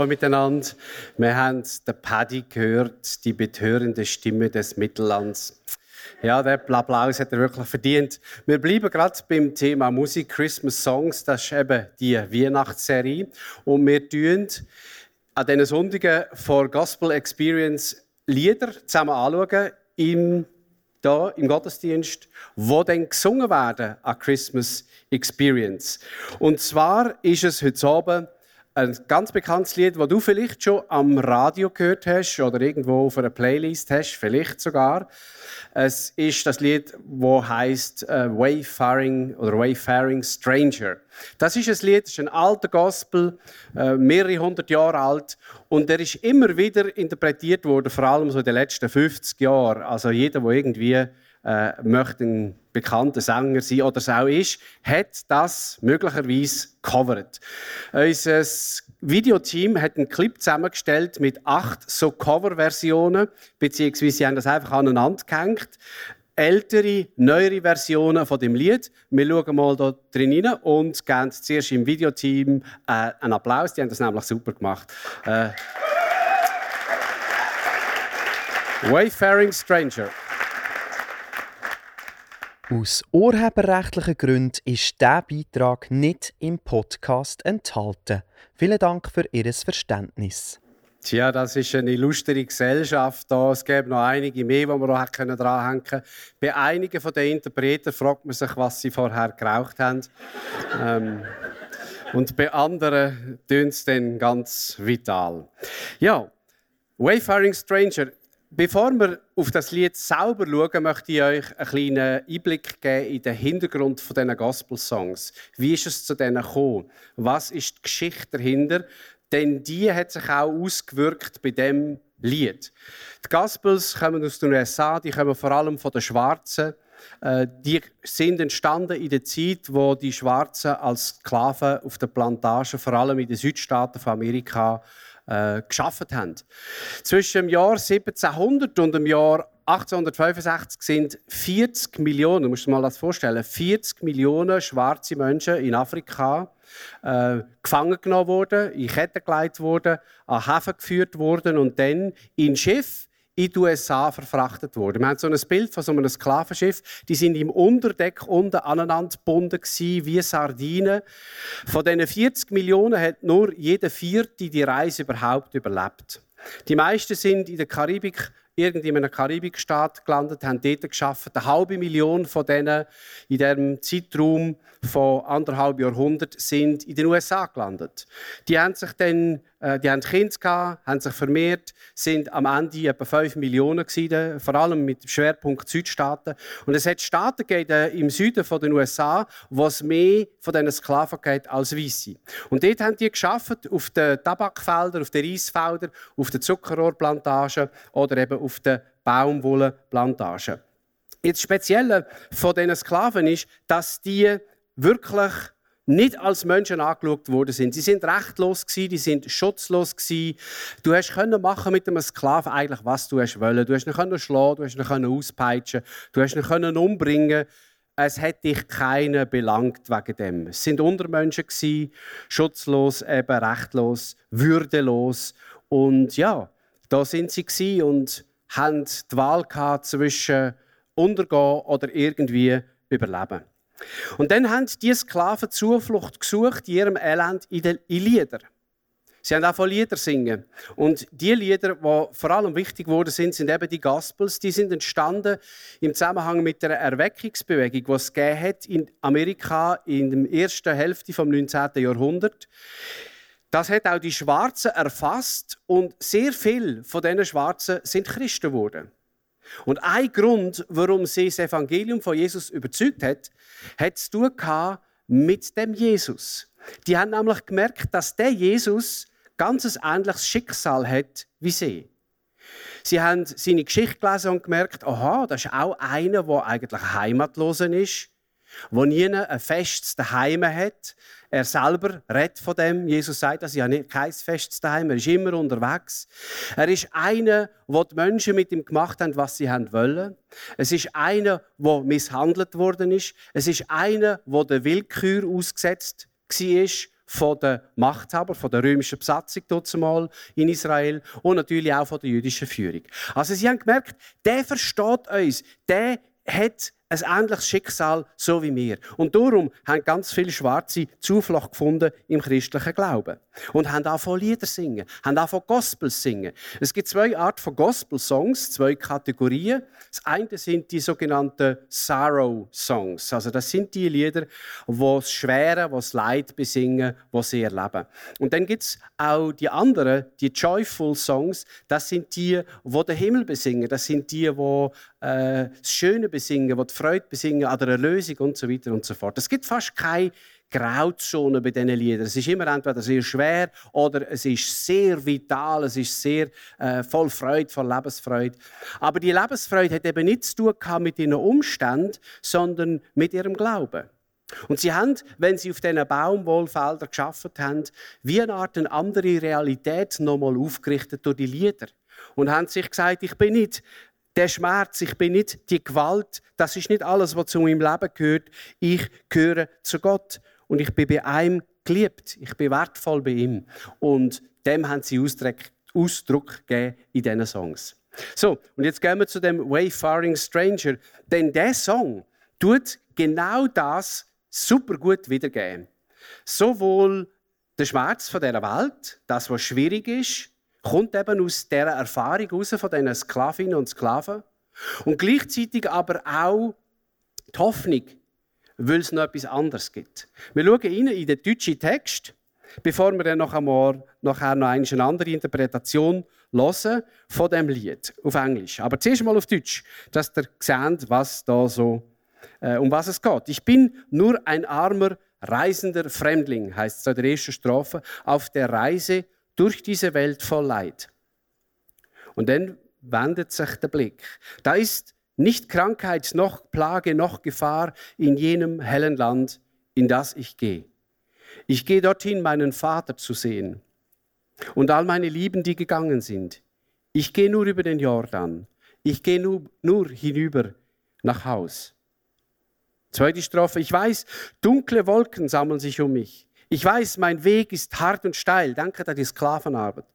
Abend miteinander. Wir haben den Paddy gehört, die betörende Stimme des Mittellands. Ja, der Applaus hat er wirklich verdient. Wir bleiben gerade beim Thema Musik, Christmas Songs. Das ist eben die Weihnachtsserie. Und wir tun an diesen Sonntagen vor Gospel Experience Lieder zusammen anschauen im, da, im Gottesdienst, wo dann gesungen werden an Christmas Experience. Und zwar ist es heute Abend ein ganz bekanntes Lied, das du vielleicht schon am Radio gehört hast oder irgendwo auf einer Playlist hast, vielleicht sogar. Es ist das Lied, das heißt äh, Wayfaring oder Wayfaring Stranger. Das ist ein Lied, das ist ein alter Gospel, äh, mehrere hundert Jahre alt und der ist immer wieder interpretiert worden, vor allem so in den letzten 50 Jahren. Also jeder, der irgendwie äh, möchte ein bekannter Sänger sein oder es auch ist, hat das möglicherweise covered. Unser Videoteam hat einen Clip zusammengestellt mit acht so Coverversionen, beziehungsweise sie haben das einfach aneinander gehängt. Ältere, neuere Versionen von dem Lied. Wir schauen mal da drin rein und geben zuerst im Videoteam äh, einen Applaus. Die haben das nämlich super gemacht. Äh, Wayfaring Stranger. Aus urheberrechtlichen Gründen ist dieser Beitrag nicht im Podcast enthalten. Vielen Dank für Ihr Verständnis. Tja, das ist eine illustre Gesellschaft. Da. Es gäbe noch einige mehr, die wir noch dranhängen können. Bei einigen den Interpreten fragt man sich, was sie vorher geraucht haben. ähm, und bei anderen tönt es dann ganz vital. Ja, Wayfaring Stranger Bevor wir auf das Lied selber schauen, möchte ich euch einen kleinen Einblick geben in den Hintergrund dieser Gospel-Songs. Wie ist es zu denen gekommen? Was ist die Geschichte dahinter? Denn die hat sich auch ausgewirkt bei dem Lied. Die Gospels kommen aus den USA, die kommen vor allem von den Schwarzen. Äh, die sind entstanden in der Zeit, wo die Schwarzen als Sklaven auf der Plantage, vor allem in den Südstaaten von Amerika, äh, geschafft haben. Zwischen dem Jahr 1700 und dem Jahr 1865 sind 40 Millionen, du musst dir mal das vorstellen, 40 Millionen schwarze Menschen in Afrika äh, gefangen genommen worden, in Ketten gelegt worden, an Häfen geführt worden und dann in Schiff in die USA verfrachtet worden. Wir haben so ein Bild von so einem Sklavenschiff. Die sind im Unterdeck unten aneinander gebunden wie Sardinen. Von diesen 40 Millionen hat nur jeder Vierte die Reise überhaupt überlebt. Die meisten sind in der Karibik irgendwie in einem Karibikstaat gelandet, haben dort geschafft. Eine halbe Million von denen in diesem Zeitraum von anderthalb Jahrhunderten sind in den USA gelandet. Die haben sich dann die haben Kinder gehabt, haben sich vermehrt, sind am Ende etwa 5 Millionen gewesen, vor allem mit Schwerpunkt Südstaaten. Und es hat Staaten gegeben, im Süden der USA, wo es mehr von diesen Sklaven gibt als Weisse. Und dort haben die geschafft auf den Tabakfeldern, auf den Reisfeldern, auf den Zuckerrohrplantagen oder eben auf den Baumwollenplantagen. Jetzt Spezielle von diesen Sklaven ist, dass die wirklich nicht als Menschen angeschaut worden sind. Sie sind rechtlos gewesen, die sind schutzlos gewesen. Du hast können machen mit einem Sklaven eigentlich was du hast wollen. Du hast ihn können schlagen, du hast ihn können auspeitschen, du hast ihn können umbringen. Es hat dich keiner belangt wegen dem. Es sind Untermenschen gewesen, schutzlos, eben rechtlos, würdelos und ja, da sind sie gewesen und haben die Wahl gehabt zwischen untergehen oder irgendwie überleben. Und dann haben die Sklaven Zuflucht gesucht in ihrem Elend in den Lieder. Sie haben auch von Lieder singen. Und die Lieder, die vor allem wichtig geworden sind, sind eben die Gospels. Die sind entstanden im Zusammenhang mit der Erweckungsbewegung, die es hat in Amerika in der ersten Hälfte des 19. Jahrhunderts. Das hat auch die Schwarzen erfasst und sehr viele von diesen Schwarzen sind Christen geworden. Und ein Grund, warum sie das Evangelium von Jesus überzeugt hat, hat zu tun mit dem Jesus. Die haben nämlich gemerkt, dass der Jesus ganz ein ähnliches Schicksal hat wie sie. Sie haben seine Geschichte gelesen und gemerkt, aha, das ist auch einer, der eigentlich heimatlos ist, der nie ein festes Daheim hat. Er selber redet von dem. Jesus sagt, dass er nicht kein festes Daheim, er ist immer unterwegs. Er ist einer, wo die Menschen mit ihm gemacht haben, was sie haben wollen. Es ist einer, der misshandelt worden ist. Es ist einer, der der Willkür ausgesetzt war von den Machthabern, von der römischen Besatzung mal in Israel und natürlich auch von der jüdischen Führung. Also sie haben gemerkt, der versteht uns, der hat ein ähnliches Schicksal, so wie wir. Und darum haben ganz viele Schwarze Zuflucht gefunden im christlichen Glauben. Und haben angefangen Lieder singen, haben angefangen Gospels singen. Es gibt zwei Arten von Gospel-Songs, zwei Kategorien. Das eine sind die sogenannten Sorrow-Songs. Also das sind die Lieder, die das Schwere, das Leid besingen, was sie erleben. Und dann gibt es auch die anderen, die Joyful Songs. Das sind die, die den Himmel besingen. Das sind die, die äh, das Schöne besingen, die Freude besingen an der Erlösung und so weiter und so fort. Es gibt fast keine Grauzone bei diesen Liedern. Es ist immer entweder sehr schwer oder es ist sehr vital, es ist sehr äh, voll Freude, voll Lebensfreude. Aber die Lebensfreude hat eben nichts zu tun mit ihren Umständen, sondern mit ihrem Glauben. Und sie haben, wenn sie auf diesen Baumwollfeldern geschafft haben, wie eine Art eine andere Realität nochmal aufgerichtet durch die Lieder. Und haben sich gesagt, ich bin nicht der Schmerz, ich bin nicht die Gewalt, das ist nicht alles, was zu meinem Leben gehört. Ich gehöre zu Gott und ich bin bei einem geliebt. Ich bin wertvoll bei ihm. Und dem haben sie Ausdruck, Ausdruck gegeben in diesen Songs. So, und jetzt gehen wir zu dem Wayfaring Stranger. Denn der Song tut genau das super gut wiedergeben. Sowohl der Schmerz von dieser Welt, das, was schwierig ist, kommt eben aus dieser Erfahrung heraus von diesen Sklavinnen und Sklaven. Und gleichzeitig aber auch die Hoffnung, weil es noch etwas anderes gibt. Wir schauen in den deutschen Text, bevor wir dann noch einmal, nachher noch eine andere Interpretation hören von dem Lied auf Englisch. Aber zuerst mal auf Deutsch, dass ihr seht, was da so, äh, um was es geht. Ich bin nur ein armer, reisender Fremdling, heißt es in der ersten Strophe, auf der Reise durch diese Welt voll Leid. Und dann wendet sich der Blick. Da ist nicht Krankheit noch Plage noch Gefahr in jenem hellen Land, in das ich gehe. Ich gehe dorthin, meinen Vater zu sehen und all meine Lieben, die gegangen sind. Ich gehe nur über den Jordan. Ich gehe nur, nur hinüber nach Haus. Zweite Strophe. Ich weiß, dunkle Wolken sammeln sich um mich. Ich weiß, mein Weg ist hart und steil. Danke an die Sklavenarbeit.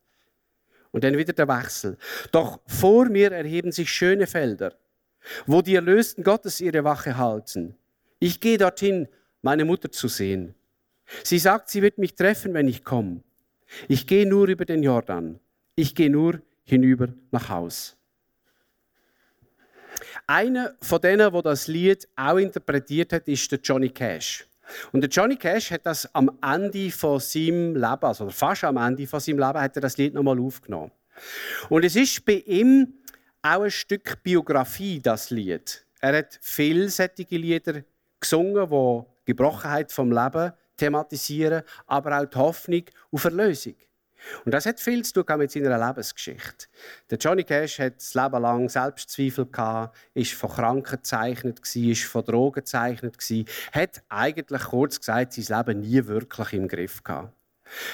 Und dann wieder der Wechsel. Doch vor mir erheben sich schöne Felder, wo die Erlösten Gottes ihre Wache halten. Ich gehe dorthin, meine Mutter zu sehen. Sie sagt, sie wird mich treffen, wenn ich komme. Ich gehe nur über den Jordan. Ich gehe nur hinüber nach Haus. Einer von denen, wo das Lied auch interpretiert hat, ist der Johnny Cash. Und der Johnny Cash hat das am Ende von seinem Leben, also fast am Ende von seinem Leben, hat er das Lied nochmal aufgenommen. Und es ist bei ihm auch ein Stück Biografie, das Lied. Er hat solche Lieder gesungen, die die Gebrochenheit vom Leben thematisieren, aber auch die Hoffnung auf Erlösung. Und das hat viel zu tun mit seiner Lebensgeschichte. Der Johnny Cash hat das Leben lang Selbstzweifel gehabt, ist von Kranken gezeichnet ist von Drogen gezeichnet hat eigentlich kurz gesagt sein Leben nie wirklich im Griff gehabt.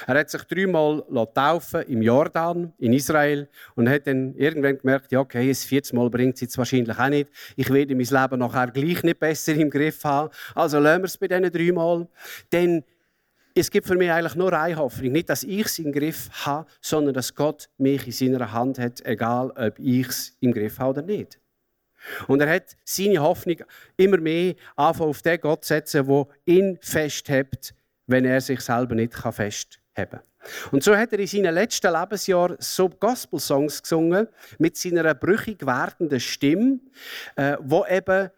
Er hat sich dreimal taufen im Jordan, in Israel, und hat dann irgendwann gemerkt, ja, okay, das vierte Mal bringt es jetzt wahrscheinlich auch nicht. Ich werde mein Leben nachher gleich nicht besser im Griff haben. Also lassen wir es bei diesen dreimal. Denn es gibt für mich eigentlich nur eine Hoffnung. Nicht, dass ich es im Griff habe, sondern dass Gott mich in seiner Hand hat, egal ob ich es im Griff habe oder nicht. Und er hat seine Hoffnung immer mehr auf den Gott setzen, der ihn festhält, wenn er sich selber nicht festheben kann. Und so hat er in seinen letzten Lebensjahren so Gospel-Songs gesungen, mit seiner brüchig werdenden Stimme, äh, wo eben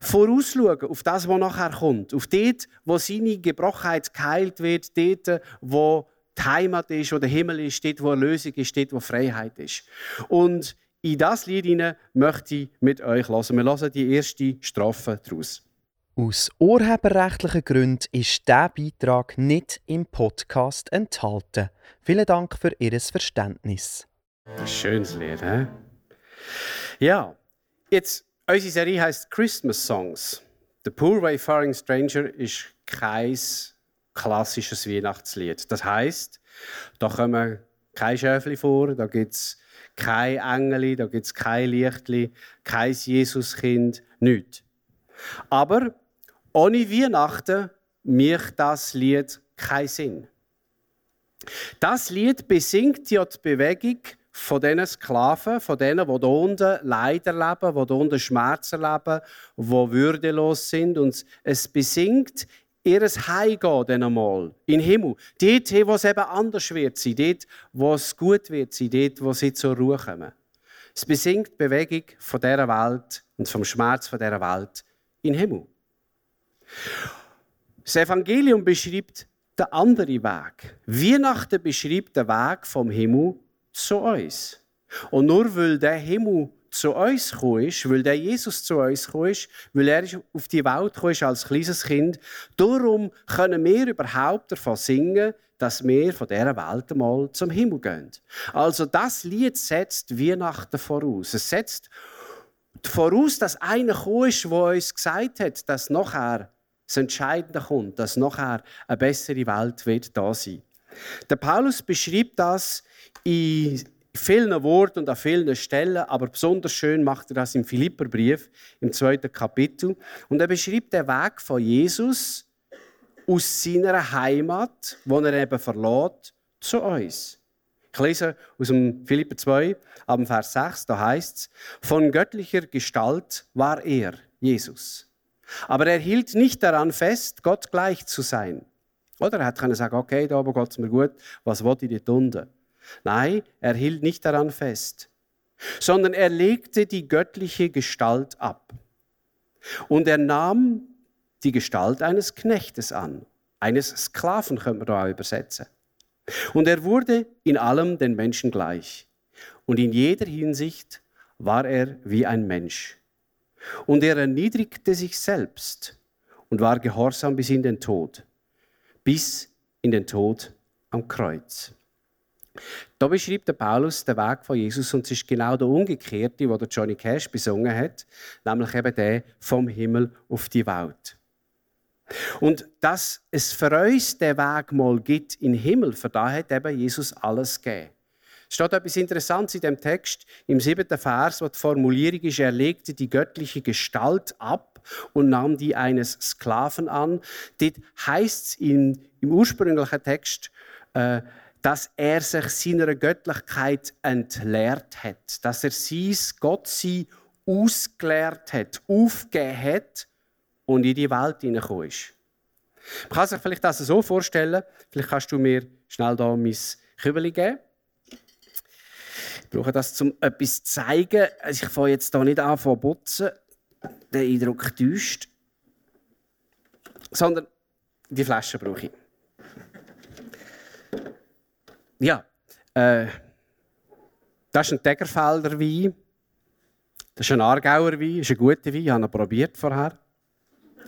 vorausschauen auf das, was nachher kommt. Auf dort, wo seine Gebrochenheit geheilt wird, dort, wo die Heimat ist, wo der Himmel ist, dort, wo Erlösung ist, dort, wo Freiheit ist. Und in das Lied hinein möchte ich mit euch hören. Wir hören die erste Strophe daraus. Aus urheberrechtlichen Gründen ist dieser Beitrag nicht im Podcast enthalten. Vielen Dank für Ihr Verständnis. Ein schönes Lied, hä? Ja, jetzt, unsere Serie heißt Christmas Songs. The Poor Wayfaring Stranger ist kein klassisches Weihnachtslied. Das heißt, da kommen keine Schäfli vor, da gibt es kein Engel, da gibt es kein Lichtli, kein Jesuskind, nichts. Aber ohne Weihnachten macht das Lied keinen Sinn. Das Lied besingt ja die Bewegung von diesen Sklaven, von denen, die hier unten Leid erleben, die hier unten Schmerz erleben, die würdelos sind. Und es besingt ihr Heimgehen dann einmal in den Himmel. Dort, wo es eben anders wird sein, dort, wo es gut wird sein, dort, wo sie zur Ruhe kommen. Es besingt die Bewegung von dieser Welt und vom Schmerz von dieser Welt in den Himmel. Das Evangelium beschreibt den anderen Weg. Weihnachten beschreibt den Weg vom Himmel zu uns. Und nur weil der Himmel zu uns gekommen weil der Jesus zu uns gekommen weil er auf die Welt gekommen als kleines Kind, darum können wir überhaupt davon singen, dass wir von dieser Welt einmal zum Himmel gehen. Also das Lied setzt Weihnachten voraus. Es setzt voraus, dass einer gekommen der uns gesagt hat, dass nachher das Entscheidende kommt, dass nachher eine bessere Welt wird da sein. Der Paulus beschreibt das in vielen Worten und an vielen Stellen, aber besonders schön macht er das im Philipperbrief im zweiten Kapitel. Und er beschreibt den Weg von Jesus aus seiner Heimat, wo er eben verlässt, zu uns. Ich lese aus dem Philipper 2, ab Vers 6, da heißt es, von göttlicher Gestalt war er, Jesus. Aber er hielt nicht daran fest, Gott gleich zu sein. Oder er hätte sagen, okay, da aber es mir gut, was wollte ich dort unten? Nein, er hielt nicht daran fest, sondern er legte die göttliche Gestalt ab. Und er nahm die Gestalt eines Knechtes an, eines Sklaven könnte man da übersetzen. Und er wurde in allem den Menschen gleich. Und in jeder Hinsicht war er wie ein Mensch. Und er erniedrigte sich selbst und war gehorsam bis in den Tod, bis in den Tod am Kreuz. Da beschreibt der Paulus den Weg von Jesus und es ist genau der umgekehrte, wo der Johnny Cash besungen hat, nämlich eben der vom Himmel auf die Welt. Und dass es für uns den Weg mal gibt in den Himmel, für da hat eben Jesus alles gegeben. Es steht etwas Interessantes in dem Text, im siebten Vers, wo die Formulierung ist, er legte die göttliche Gestalt ab und nahm die eines Sklaven an. Dort heißt es im, im ursprünglichen Text, äh, dass er sich seiner Göttlichkeit entleert hat, dass er sein Gottsein ausgeleert hat, aufgegeben hat und in die Welt hineingekommen ist. Man kann sich vielleicht das so vorstellen, vielleicht kannst du mir schnell da mein Kübel geben. Ich brauche das, um etwas zu zeigen. Also ich fange jetzt hier nicht an zu putzen, der Eindruck täuscht, sondern die Flasche brauche ich. Ja, äh, das ist ein Degerfelder Wein. Das ist ein Aargauer Wein, das ist ein guter Wein, ich habe ihn probiert vorher.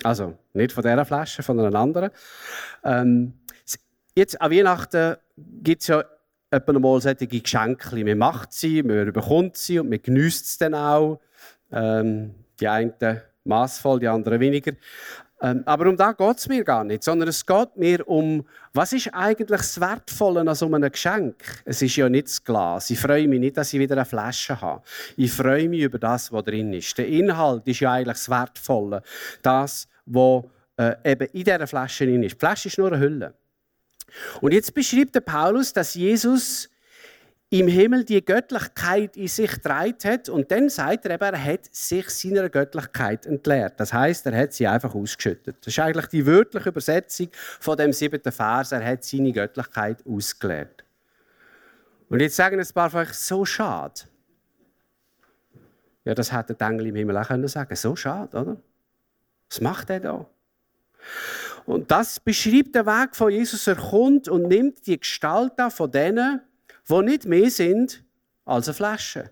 Also nicht von dieser Flasche, von einer anderen. Ähm, jetzt an Weihnachten gibt es ja etwa mal solche Geschenke. Man macht sie, man bekommt sie und man genießt sie dann auch. Ähm, die einen maßvoll, die anderen weniger. Ähm, aber um da geht es mir gar nicht, sondern es geht mir um, was ist eigentlich das Wertvolle an so einem Geschenk? Es ist ja nicht das Glas. Ich freue mich nicht, dass ich wieder eine Flasche habe. Ich freue mich über das, was drin ist. Der Inhalt ist ja eigentlich das Wertvolle. Das, was äh, eben in dieser Flasche drin ist. Die Flasche ist nur eine Hülle. Und jetzt beschreibt der Paulus, dass Jesus im Himmel die Göttlichkeit in sich getragen hat und dann sagt er eben, er hat sich seiner Göttlichkeit entleert. Das heißt, er hat sie einfach ausgeschüttet. Das ist eigentlich die wörtliche Übersetzung von dem siebten Vers. Er hat seine Göttlichkeit ausgeleert. Und jetzt sagen ein paar von euch, so schade. Ja, das hätte der Engel im Himmel auch können sagen. So schade, oder? Was macht er da? Und das beschreibt den Weg von Jesus. Er kommt und nimmt die Gestalt an von denen, die nicht mehr sind als eine Flasche.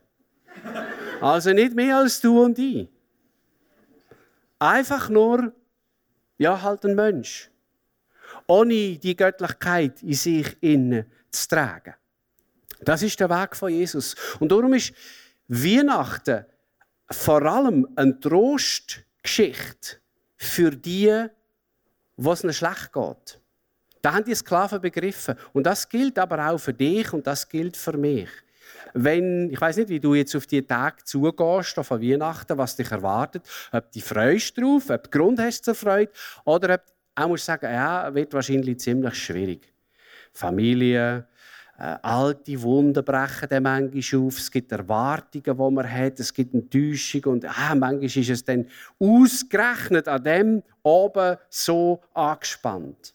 Also nicht mehr als du und ich. Einfach nur, ja, halt ein Mensch. Ohne die Göttlichkeit in sich innen zu tragen. Das ist der Weg von Jesus. Und darum ist Weihnachten vor allem eine Trostgeschichte für die, was es schlecht geht. Da haben die Sklaven begriffen. Und das gilt aber auch für dich und das gilt für mich. Wenn, ich weiß nicht, wie du jetzt auf die Tage zugehst, von Weihnachten, was dich erwartet, ob du freust drauf, ob du Grund hast zur Freude, oder ob auch musst sagen, ja, wird wahrscheinlich ziemlich schwierig. Familie, äh, alte Wunden brechen dann manchmal auf. Es gibt Erwartungen, die man hat. Es gibt Enttäuschung. Und ah, manchmal ist es dann ausgerechnet an dem oben so angespannt.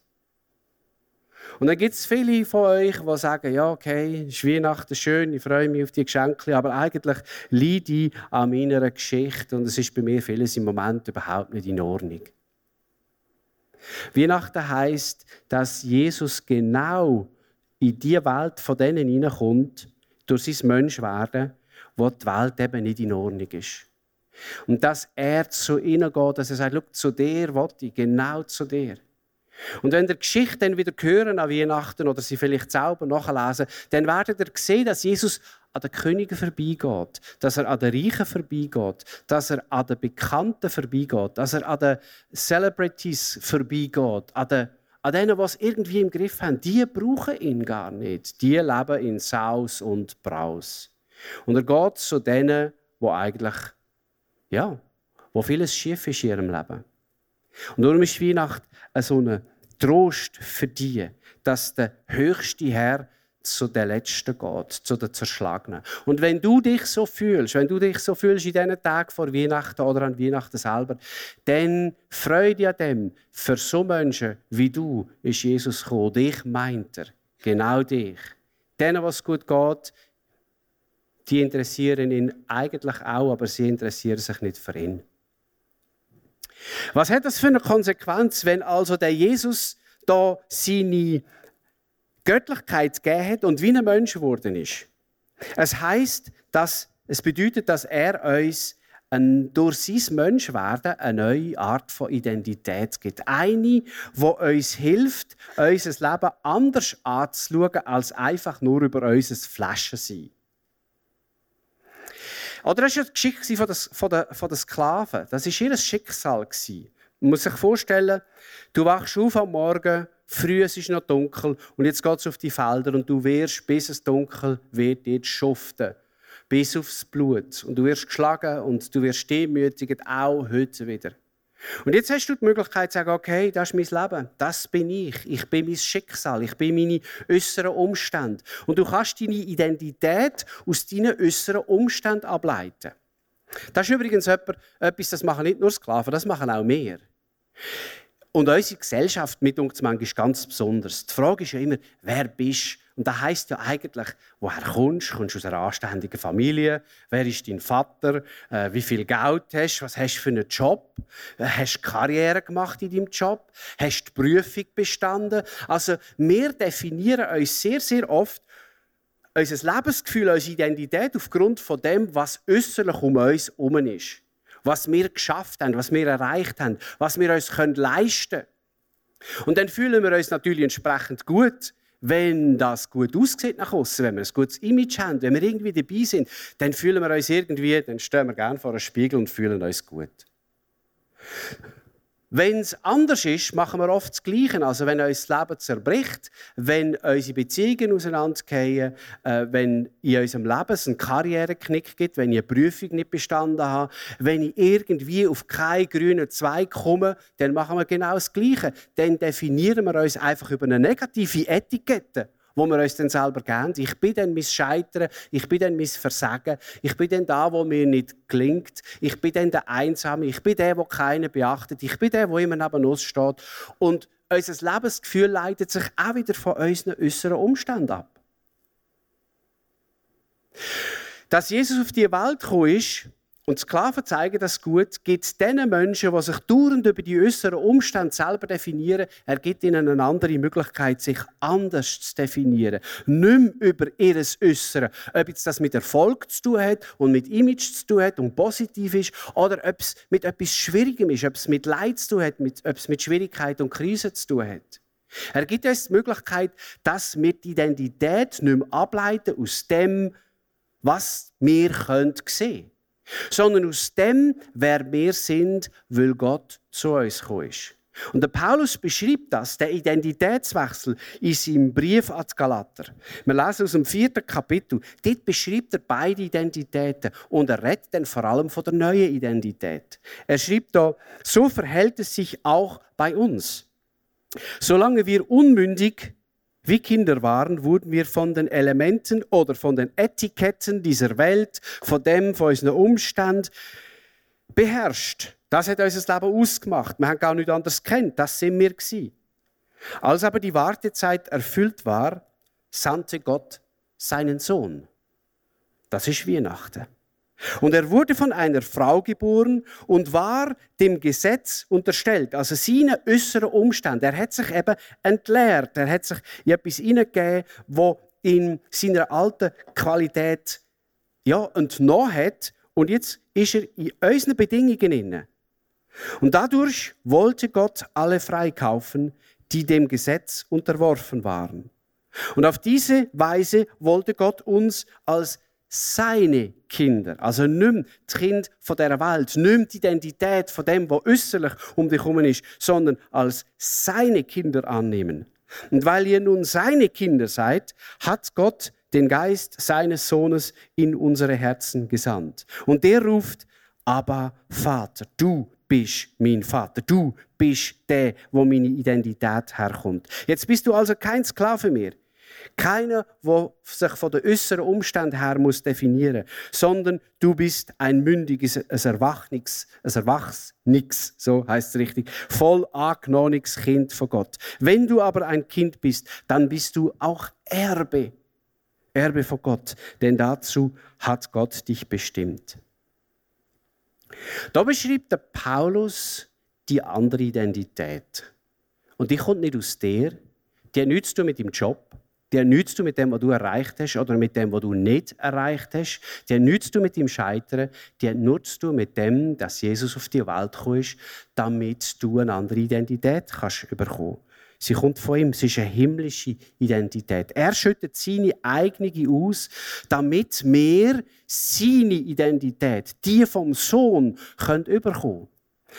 Und dann gibt es viele von euch, die sagen, ja, okay, ist Weihnachten schön, ich freue mich auf die Geschenke, aber eigentlich leide ich an meiner Geschichte und es ist bei mir vieles im Moment überhaupt nicht in Ordnung. Weihnachten heißt, dass Jesus genau in die Welt von denen hineinkommt, durch sein Menschwerden, wo die Welt eben nicht in Ordnung ist. Und dass er zu ihnen geht, dass er sagt, Schau, zu dir will ich, genau zu dir. Und wenn ihr die Geschichte dann wieder hören an Weihnachten oder sie vielleicht selber nachlesen, dann werdet ihr sehen, dass Jesus an den Königen vorbeigeht, dass er an den Reichen vorbeigeht, dass er an den Bekannten vorbeigeht, dass er an den Celebrities vorbeigeht, an den an denen, die es irgendwie im Griff haben, die brauchen ihn gar nicht. Die leben in Saus und Braus. Und er geht zu denen, wo eigentlich, ja, wo vieles schief ist in ihrem Leben. Und darum ist Weihnacht so ein Trost für die, dass der höchste Herr zu den Letzten geht, zu den Zerschlagenen. Und wenn du dich so fühlst, wenn du dich so fühlst in diesen Tagen vor Weihnachten oder an Weihnachten selber, dann freu dich an dem. Für so Menschen wie du ist Jesus gekommen. Dich meint er. Genau dich. Denen, was gut geht, die interessieren ihn eigentlich auch, aber sie interessieren sich nicht für ihn. Was hat das für eine Konsequenz, wenn also der Jesus da seine Göttlichkeit gegeben hat und wie ein Mensch geworden ist. Es heißt, dass es bedeutet, dass er uns ein, durch sein Menschwerden eine neue Art von Identität gibt. Eine, die uns hilft, unser Leben anders anzuschauen, als einfach nur über unser Flaschen sein. Oder das war die Geschichte von den, von den Sklaven. Das war ihr Schicksal. Man muss sich vorstellen, du wachst auf am Morgen Früh es ist noch dunkel und jetzt geht es auf die Felder und du wirst, bis es dunkel wird, jetzt schuften. Bis aufs Blut. Und du wirst geschlagen und du wirst demütigt, auch heute wieder. Und jetzt hast du die Möglichkeit zu sagen, okay, das ist mein Leben, das bin ich, ich bin mein Schicksal, ich bin meine äußeren Umstände. Und du kannst deine Identität aus deinen äußeren Umständen ableiten. Das ist übrigens etwas, das machen nicht nur Sklaven, das machen auch wir. Und unsere Gesellschaft mit uns manchmal ganz besonders. Die Frage ist ja immer, wer bist du? Und das heisst ja eigentlich, woher kommst du? Kommst du aus einer anständigen Familie? Wer ist dein Vater? Äh, wie viel Geld hast du? Was hast du für einen Job? Äh, hast du Karriere gemacht in deinem Job? Hast du die Prüfung bestanden? Also, wir definieren uns sehr, sehr oft unser Lebensgefühl, unsere Identität aufgrund von dem, was äußerlich um uns herum ist was wir geschafft haben, was wir erreicht haben, was wir uns leisten können. Und dann fühlen wir uns natürlich entsprechend gut, wenn das gut aussieht nach außen, wenn wir ein gutes Image haben, wenn wir irgendwie dabei sind, dann fühlen wir uns irgendwie, dann stehen wir gerne vor einem Spiegel und fühlen uns gut. Wenn es anders ist, machen wir oft das Gleiche. Also wenn uns das Leben zerbricht, wenn unsere Beziehungen auseinandergehen, äh, wenn in unserem Leben es einen Karriereknick gibt, wenn ich eine Prüfung nicht bestanden habe, wenn ich irgendwie auf keinen grünen Zweig komme, dann machen wir genau das Gleiche. Dann definieren wir uns einfach über eine negative Etikette wo wir uns dann selber geben. Ich bin dann mein Scheitern, ich bin dann mein Versagen, ich bin dann da, wo mir nicht gelingt, ich bin dann der Einsame, ich bin der, wo keiner beachtet, ich bin der, wo immer neben uns steht. Und unser Lebensgefühl leitet sich auch wieder von unseren äußeren Umständen ab. Dass Jesus auf die Welt gekommen ist und Sklaven zeigen das gut, gibt es den Menschen, die sich dauernd über die äußeren Umstände selber definieren, er gibt ihnen eine andere Möglichkeit, sich anders zu definieren. Nicht mehr über ihr Äußere. Ob jetzt das mit Erfolg zu tun hat und mit Image zu tun hat und positiv ist, oder ob es mit etwas Schwierigem ist, ob es mit Leid zu tun hat, ob es mit Schwierigkeit und Krise zu tun hat. Er gibt uns die Möglichkeit, dass wir die Identität nicht mehr ableiten aus dem, was wir sehen können sondern aus dem, wer wir sind, weil Gott zu uns gekommen ist. Und der Paulus beschreibt das, der Identitätswechsel, in seinem Brief an Galater. Wir lesen aus dem vierten Kapitel. Dort beschreibt er beide Identitäten und er redet dann vor allem von der neuen Identität. Er schreibt da, so verhält es sich auch bei uns. Solange wir unmündig wie Kinder waren, wurden wir von den Elementen oder von den Etiketten dieser Welt, von dem, von unseren Umständen beherrscht. Das hat unser Leben ausgemacht. Wir haben gar nichts anderes kennt. Das sind wir gewesen. Als aber die Wartezeit erfüllt war, sandte Gott seinen Sohn. Das ist Weihnachten. Und er wurde von einer Frau geboren und war dem Gesetz unterstellt. Also seine äußeren Umstände. Er hat sich eben entleert. Er hat sich etwas hineingegeben, wo in seiner alten Qualität ja, entnommen hat. Und jetzt ist er in unseren Bedingungen inne. Und dadurch wollte Gott alle freikaufen, die dem Gesetz unterworfen waren. Und auf diese Weise wollte Gott uns als seine Kinder. Also mehr die Kinder von dieser Welt, mehr die Identität von dem, was äußerlich um dich herum ist, sondern als seine Kinder annehmen. Und weil ihr nun seine Kinder seid, hat Gott den Geist seines Sohnes in unsere Herzen gesandt. Und der ruft, aber Vater, du bist mein Vater. Du bist der, wo meine Identität herkommt. Jetzt bist du also kein Sklave mehr. Keiner, der sich von den äußeren Umständen her muss definieren muss, sondern du bist ein mündiges, ein Erwachsenes, ein Erwachsenes, so heißt es richtig, voll angenommenes Kind von Gott. Wenn du aber ein Kind bist, dann bist du auch Erbe. Erbe von Gott, denn dazu hat Gott dich bestimmt. Da beschreibt der Paulus die andere Identität. Und die kommt nicht aus dir, die zu tun mit dem Job, nichts zu tun mit dem, was du erreicht hast oder mit dem, was du nicht erreicht hast. Nichts zu tun mit dem Scheitern. Nur zu tun mit dem, dass Jesus auf die Welt gekommen damit du eine andere Identität kannst bekommen Sie kommt von ihm. Sie ist eine himmlische Identität. Er schüttet seine eigene aus, damit wir seine Identität, die vom Sohn, können überkommen.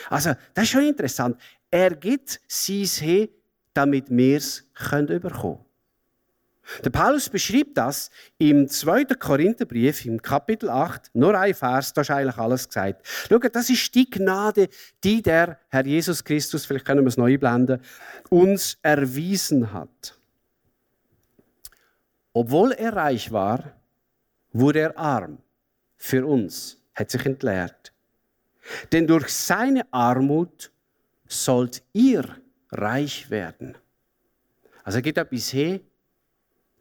Also, das ist schon interessant. Er gibt sein He, damit wir es überkommen können. Der Paulus beschreibt das im 2. Korintherbrief, im Kapitel 8, nur ein Vers, da ist eigentlich alles gesagt. Schaut, das ist die Gnade, die der Herr Jesus Christus, vielleicht können wir es neu blenden, uns erwiesen hat. Obwohl er reich war, wurde er arm für uns, hat sich entleert. Denn durch seine Armut sollt ihr reich werden. Also er gibt etwas her,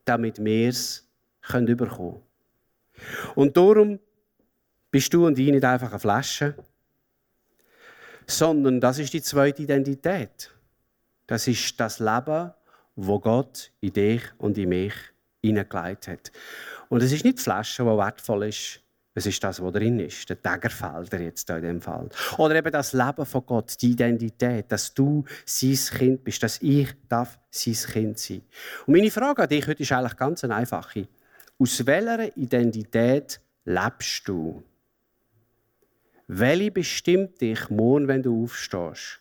damit wir es bekommen können. Und darum bist du und ich nicht einfach eine Flasche, sondern das ist die zweite Identität. Das ist das Leben, wo Gott in dich und in mich hineingelegt hat. Und es ist nicht die Flasche, die wertvoll ist, es ist das, was drin ist, der Tägerfelder jetzt in dem Fall. Oder eben das Leben von Gott, die Identität, dass du sein Kind bist, dass ich darf sein Kind sein. Und meine Frage an dich heute ist eigentlich ganz eine einfache. Aus welcher Identität lebst du? Welche bestimmt dich morgen, wenn du aufstehst?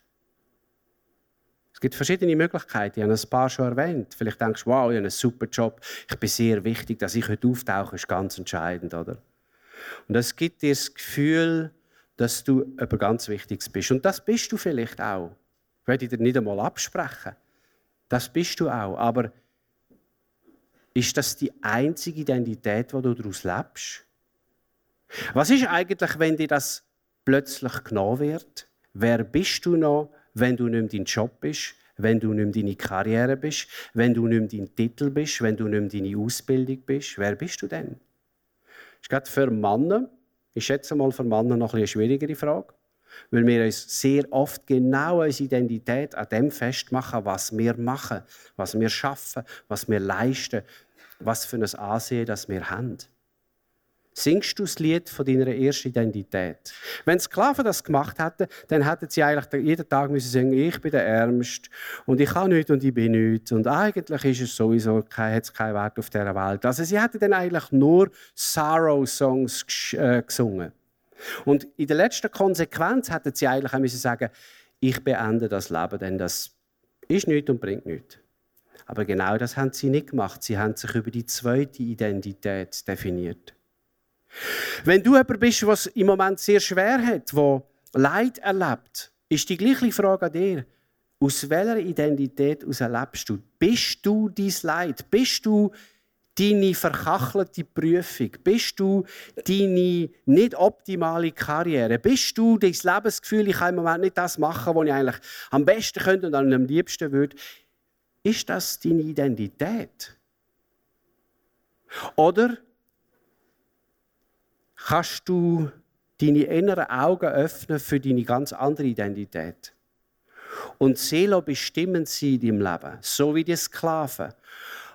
Es gibt verschiedene Möglichkeiten. Ich habe ein paar schon erwähnt. Vielleicht denkst du, wow, ich habe einen super Job. Ich bin sehr wichtig, dass ich heute auftauche, ist ganz entscheidend, oder? Und das gibt dir das Gefühl, dass du etwas ganz Wichtiges bist. Und das bist du vielleicht auch. Ich werde dir nicht einmal absprechen. Das bist du auch. Aber ist das die einzige Identität, die du daraus lebst? Was ist eigentlich, wenn dir das plötzlich genommen wird? Wer bist du noch, wenn du nicht mehr dein Job bist, wenn du nicht mehr deine Karriere bist, wenn du nicht mehr dein Titel bist, wenn du nicht mehr deine Ausbildung bist? Wer bist du denn? Ist gerade für Männer Ich schätze mal für Männer noch eine schwierigere Frage. Weil wir uns sehr oft genau unsere Identität an dem festmachen, was wir machen, was wir schaffen, was wir leisten, was für ein Ansehen das wir haben. Singst du das Lied von deiner ersten Identität? Wenn Sklaven das gemacht hätten, dann hätten sie eigentlich jeden Tag müssen sagen, ich bin der Ärmste und ich kann nichts und ich bin nichts. Und eigentlich ist es sowieso kein, hat es keinen Wert auf dieser Welt. Also sie hätten dann eigentlich nur Sorrow-Songs äh, gesungen. Und in der letzten Konsequenz hätten sie eigentlich auch müssen sagen, ich beende das Leben, denn das ist nichts und bringt nichts. Aber genau das haben sie nicht gemacht. Sie haben sich über die zweite Identität definiert. Wenn du jemand bist, was im Moment sehr schwer hat, wo Leid erlebt, ist die gleiche Frage an dir. Aus welcher Identität lebst du? Bist du dein Leid? Bist du deine verkachelte Prüfung? Bist du deine nicht optimale Karriere? Bist du dein Lebensgefühl, ich kann im Moment nicht das machen, was ich eigentlich am besten könnte und am liebsten würde? Ist das deine Identität? Oder kannst du deine inneren Augen öffnen für deine ganz andere Identität? Und Seele bestimmen sie in deinem Leben, so wie die Sklaven,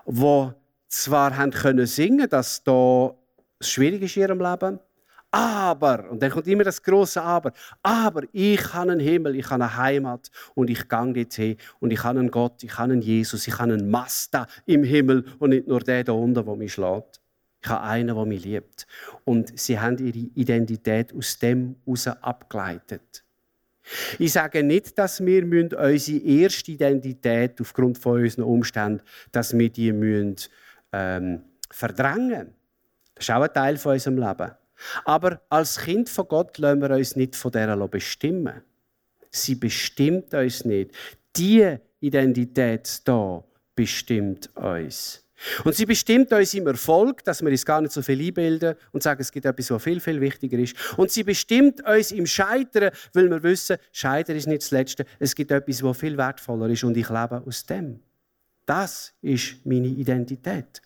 die zwar haben können singen, dass da schwierig ist in ihrem Leben, aber, und dann kommt immer das große Aber, aber ich habe einen Himmel, ich habe eine Heimat und ich gehe dorthin und ich habe einen Gott, ich habe einen Jesus, ich habe einen Master im Himmel und nicht nur der da unten, der mich schlägt. Ich habe einen, der mich liebt. Und sie haben ihre Identität aus dem heraus abgeleitet. Ich sage nicht, dass wir unsere erste Identität aufgrund von unseren Umständen, dass wir die müssen, ähm, verdrängen. Das ist auch ein Teil von unserem Leben. Aber als Kind von Gott lassen wir uns nicht von dieser bestimmen. Sie bestimmt uns nicht. Die Identität da bestimmt uns. Und sie bestimmt uns im Erfolg, dass wir uns gar nicht so viel einbilden und sagen, es gibt etwas, was viel, viel wichtiger ist. Und sie bestimmt uns im Scheitern, weil wir wissen, Scheitern ist nicht das Letzte. Es gibt etwas, was viel wertvoller ist und ich lebe aus dem. Das ist meine Identität.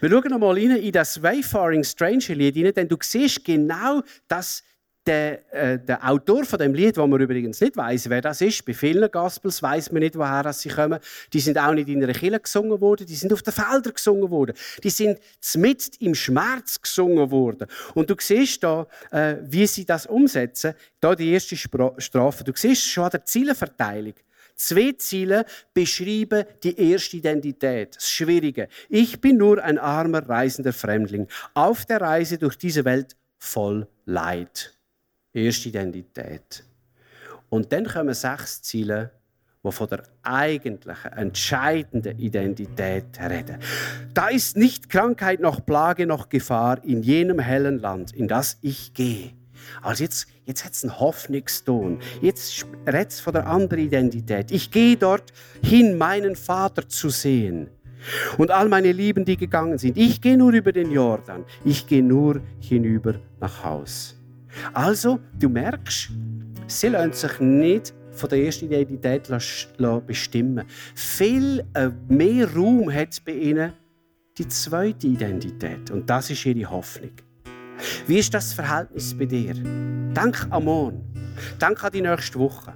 Wir schauen noch mal rein in das Wayfaring Stranger Lied denn du siehst genau, dass der, äh, der, Autor von dem Lied, wo man übrigens nicht weiß, wer das ist, bei vielen Gospels weiß man nicht, woher sie kommen. Die sind auch nicht in einer Kirche gesungen worden, die sind auf den Feldern gesungen worden. Die sind mit im Schmerz gesungen worden. Und du siehst da, äh, wie sie das umsetzen. Da die erste Strafe. Du siehst schon an der Zielverteilung. Zwei Ziele beschreiben die erste Identität, das Schwierige. Ich bin nur ein armer, reisender Fremdling auf der Reise durch diese Welt voll Leid. Erste Identität. Und dann kommen sechs Ziele, die von der eigentlichen, entscheidenden Identität reden. Da ist nicht Krankheit noch Plage noch Gefahr in jenem hellen Land, in das ich gehe. Also jetzt, jetzt hat es einen Hoffnungston. Jetzt redet es von der anderen Identität. Ich gehe dort hin, meinen Vater zu sehen. Und all meine Lieben, die gegangen sind. Ich gehe nur über den Jordan. Ich gehe nur hinüber nach Haus. Also, du merkst, sie lassen sich nicht von der ersten Identität bestimmen. Viel äh, mehr Raum hat bei ihnen die zweite Identität. Und das ist ihre Hoffnung. Wie ist das Verhältnis bei dir? Denk an morgen. Denk an die nächste Woche.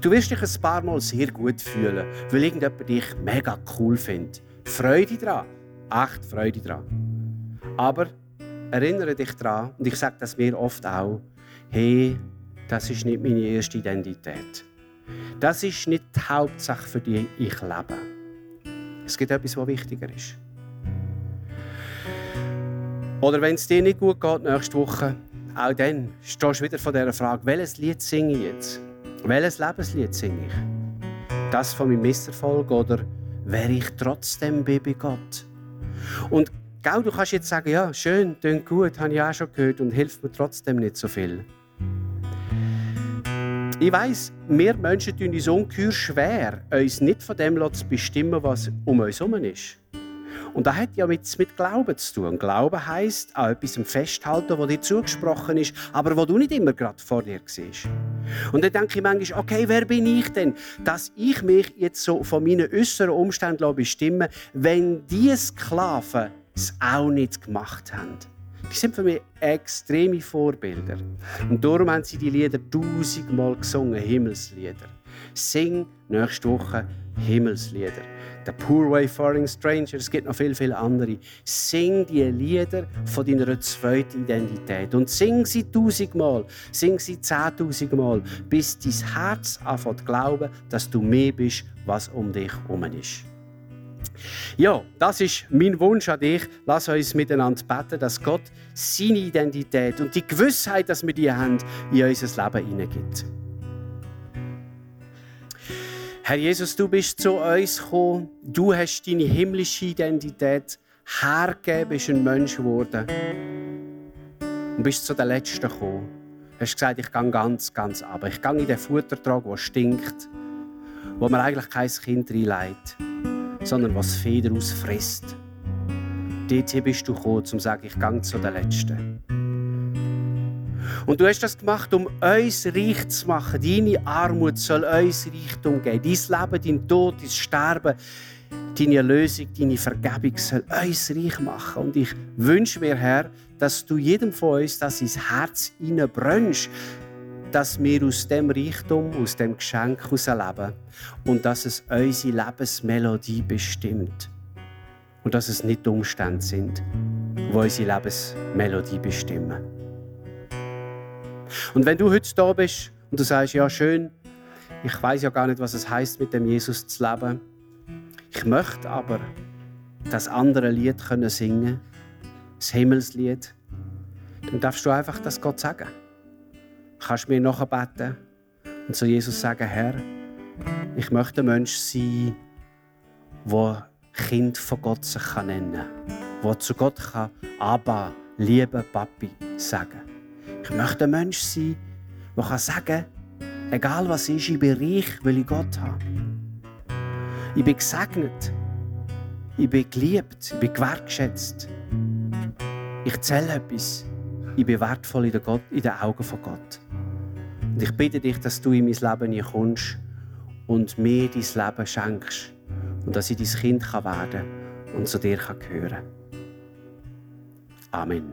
Du wirst dich ein paar Mal sehr gut fühlen, weil irgendjemand dich mega cool findet. Freude dran. Echt Freude dran. Aber erinnere dich daran, und ich sage das mir oft auch, hey, das ist nicht meine erste Identität. Das ist nicht die Hauptsache, für die ich lebe. Es gibt etwas, was wichtiger ist. Oder wenn es dir nicht gut geht nächste Woche, auch dann stehst du wieder vor dieser Frage, welches Lied singe ich jetzt? Welches Lebenslied singe ich? Das von meinem Misserfolg oder wäre ich trotzdem bei Gott? Und gell, du kannst jetzt sagen, ja, schön, klingt gut, habe ich auch schon gehört und hilft mir trotzdem nicht so viel. Ich weiss, wir Menschen tun uns ungeheuer schwer, uns nicht von dem zu bestimmen, was um uns herum ist. Und das hat ja mit, mit Glauben zu tun. Glauben heisst an etwas festhalten, das dir zugesprochen ist, aber wo du nicht immer gerade vor dir siehst. Und dann denke ich manchmal, okay, wer bin ich denn, dass ich mich jetzt so von meinen äußeren Umständen bestimmen wenn die Sklaven es auch nicht gemacht haben. Die sind für mich extreme Vorbilder. Und darum haben sie die Lieder tausendmal gesungen, Himmelslieder. Sing nächste Woche Himmelslieder. The Poor Wayfaring Stranger, es gibt noch viel, viel andere. Sing die Lieder von deiner zweiten Identität. Und sing sie tausendmal, sing sie zehntausendmal, bis dein Herz anfängt glauben, dass du mehr bist, was um dich herum ist. Ja, das ist mein Wunsch an dich. Lass uns miteinander beten, dass Gott seine Identität und die Gewissheit, dass wir die haben, in unser Leben hineingibt. Herr Jesus, du bist zu uns gekommen. Du hast deine himmlische Identität hergegeben, bist ein Mensch geworden. Und bist zu den Letzten gekommen. Du hast gesagt, ich gehe ganz, ganz ab. Ich gehe in den Futtertrag, der stinkt, wo man eigentlich kein Kind reinlegt, sondern was Feder ausfrisst. Dort bist du gekommen, um zu sagen, ich gehe zu den Letzten. Und du hast das gemacht, um uns reich zu machen. Deine Armut soll uns Reichtum geben. Dein Leben, dein Tod, dein Sterben, deine Erlösung, deine Vergebung soll uns reich machen. Und ich wünsche mir, Herr, dass du jedem von uns das ins Herz hineinbrennst, dass wir aus dem Reichtum, aus dem Geschenk leben und dass es unsere Lebensmelodie bestimmt. Und dass es nicht Umstände sind, die unsere Lebensmelodie bestimmen. Und wenn du heute da bist und du sagst, ja schön, ich weiß ja gar nicht, was es heißt, mit dem Jesus zu leben. Ich möchte aber das andere Lied können singen, das Himmelslied. Dann darfst du einfach das Gott sagen. Du kannst mir nachher beten und zu Jesus sagen, Herr, ich möchte ein Mensch sein, der Kind von Gott sich nennen kann, der zu Gott kann, Abba, liebe Papi, sagen ich möchte ein Mensch sein, der sagen kann, egal was ist, ich bin reich, weil ich Gott habe. Ich bin gesegnet. Ich bin geliebt. Ich bin gewertschätzt. Ich zähle etwas. Ich bin wertvoll in den Augen von Gott. Und ich bitte dich, dass du in mein Leben kommst und mir dein Leben schenkst. Und dass ich dein Kind werden kann und zu dir gehören kann. Amen.